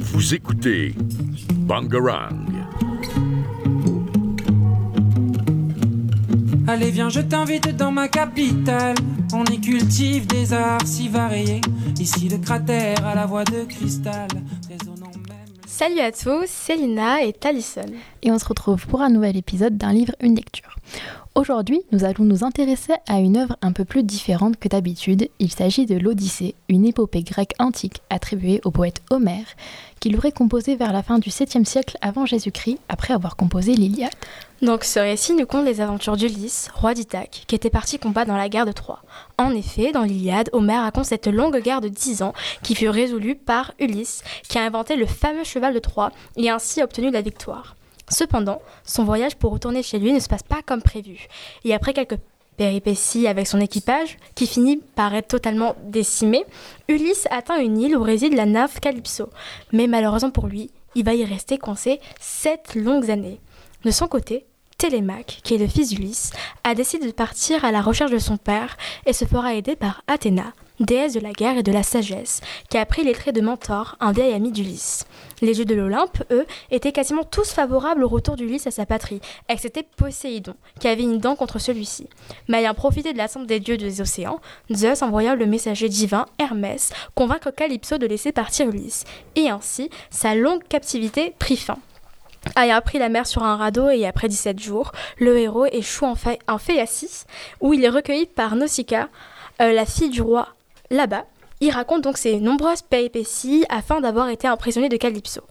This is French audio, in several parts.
Vous écoutez Bangarang. Allez viens je t'invite dans ma capitale On y cultive des arts si variés Ici le cratère à la voix de cristal Salut à tous, c'est Lina et Talison. et on se retrouve pour un nouvel épisode d'un livre, une lecture. Aujourd'hui, nous allons nous intéresser à une œuvre un peu plus différente que d'habitude. Il s'agit de l'Odyssée, une épopée grecque antique attribuée au poète Homère, qu'il aurait composée vers la fin du 7e siècle avant Jésus-Christ, après avoir composé l'Iliade. Donc ce récit nous conte les aventures d'Ulysse, roi d'Ithaque, qui était parti combattre dans la guerre de Troie. En effet, dans l'Iliade, Homère raconte cette longue guerre de 10 ans qui fut résolue par Ulysse, qui a inventé le fameux cheval de Troie et ainsi obtenu la victoire. Cependant, son voyage pour retourner chez lui ne se passe pas comme prévu. Et après quelques péripéties avec son équipage, qui finit par être totalement décimé, Ulysse atteint une île où réside la nymphe Calypso. Mais malheureusement pour lui, il va y rester coincé sept longues années. De son côté, Télémaque, qui est le fils d'Ulysse, a décidé de partir à la recherche de son père et se fera aider par Athéna, déesse de la guerre et de la sagesse, qui a pris les traits de Mentor, un vieil ami d'Ulysse. Les dieux de l'Olympe, eux, étaient quasiment tous favorables au retour d'Ulysse à sa patrie, excepté Poséidon, qui avait une dent contre celui-ci. Mais ayant profité de l'assemblée des dieux des océans, Zeus envoya le messager divin Hermès convaincre Calypso de laisser partir Ulysse, et ainsi sa longue captivité prit fin. Ayant pris la mer sur un radeau et après 17 jours, le héros échoue en, en Phéacis, où il est recueilli par Nausicaa, euh, la fille du roi là-bas. Il raconte donc ses nombreuses péripéties afin d'avoir été un prisonnier de Calypso.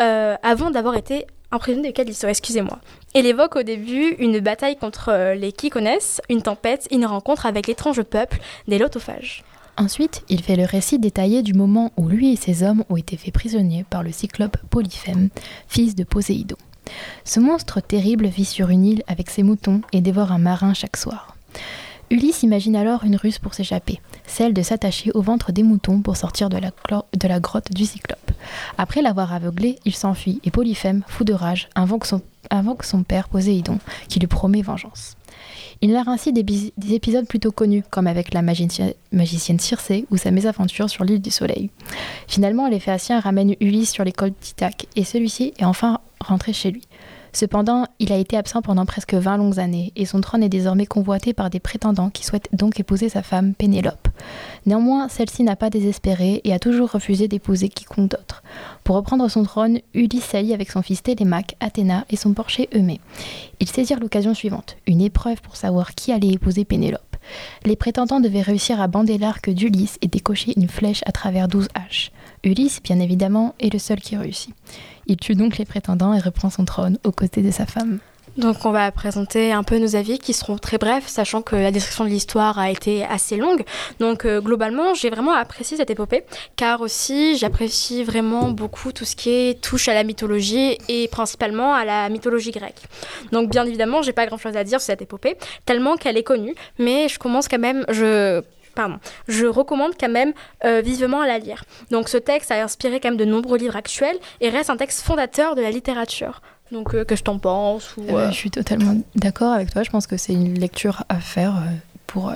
Euh, avant d'avoir été un prisonnier de Calypso, excusez-moi. Il évoque au début une bataille contre euh, les Kykonès, une tempête, une rencontre avec l'étrange peuple des Lotophages. Ensuite, il fait le récit détaillé du moment où lui et ses hommes ont été faits prisonniers par le cyclope Polyphème, fils de Poséidon. Ce monstre terrible vit sur une île avec ses moutons et dévore un marin chaque soir. Ulysse imagine alors une ruse pour s'échapper, celle de s'attacher au ventre des moutons pour sortir de la, grotte du cyclope. Après l'avoir aveuglé, il s'enfuit et Polyphème, fou de rage, invoque son, père Poséidon, qui lui promet vengeance. Il narre ainsi des, épisodes plutôt connus, comme avec la magici- magicienne Circé ou sa mésaventure sur l'île du Soleil. Finalement, les Phéaciens ramènent Ulysse sur les côtes d'Ithaque et celui-ci est enfin rentré chez lui. Cependant, il a été absent pendant presque 20 longues années et son trône est désormais convoité par des prétendants qui souhaitent donc épouser sa femme Pénélope. Néanmoins, celle-ci n'a pas désespéré et a toujours refusé d'épouser quiconque d'autre. Pour reprendre son trône, Ulysse s'allie avec son fils Télémaque, Athéna et son porcher Eumée. Ils saisirent l'occasion suivante, une épreuve pour savoir qui allait épouser Pénélope. Les prétendants devaient réussir à bander l'arc d'Ulysse et décocher une flèche à travers douze haches. Ulysse, bien évidemment, est le seul qui réussit. Il tue donc les prétendants et reprend son trône aux côtés de sa femme. Donc on va présenter un peu nos avis qui seront très brefs, sachant que la description de l'histoire a été assez longue. Donc euh, globalement, j'ai vraiment apprécié cette épopée, car aussi j'apprécie vraiment beaucoup tout ce qui touche à la mythologie et principalement à la mythologie grecque. Donc bien évidemment, j'ai pas grand-chose à dire sur cette épopée, tellement qu'elle est connue, mais je commence quand même, je Pardon. Je recommande quand même euh, vivement à la lire. Donc ce texte a inspiré quand même de nombreux livres actuels et reste un texte fondateur de la littérature. Donc euh, que je t'en pense ou Euh, euh, je suis totalement d'accord avec toi. Je pense que c'est une lecture à faire pour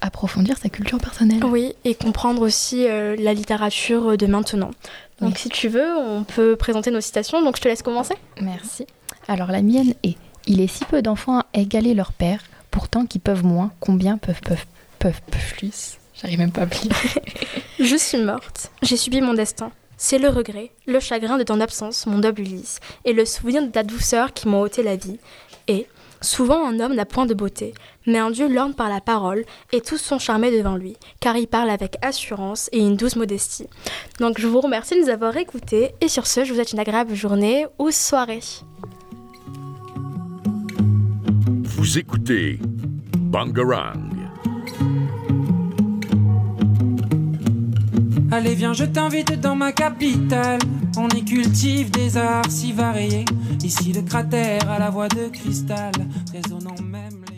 approfondir sa culture personnelle. Oui, et comprendre aussi la littérature de maintenant. Donc Oui. si tu veux, on peut présenter nos citations, donc je te laisse commencer. Merci. Alors la mienne est Il est si peu d'enfants à égaler leur père, pourtant qui peuvent moins, combien peuvent peuvent peuvent, plus J'arrive même pas à plier. Je suis morte, j'ai subi mon destin. C'est le regret, le chagrin de ton absence, mon noble Ulysse, et le souvenir de ta douceur qui m'ont ôté la vie. Et, souvent un homme n'a point de beauté, mais un dieu l'orne par la parole, et tous sont charmés devant lui, car il parle avec assurance et une douce modestie. Donc je vous remercie de nous avoir écoutés, et sur ce, je vous souhaite une agréable journée ou soirée. Vous écoutez Bangarang. Allez viens je t'invite dans ma capitale. On y cultive des arts si variés. Ici le cratère à la voix de cristal. Résonnant même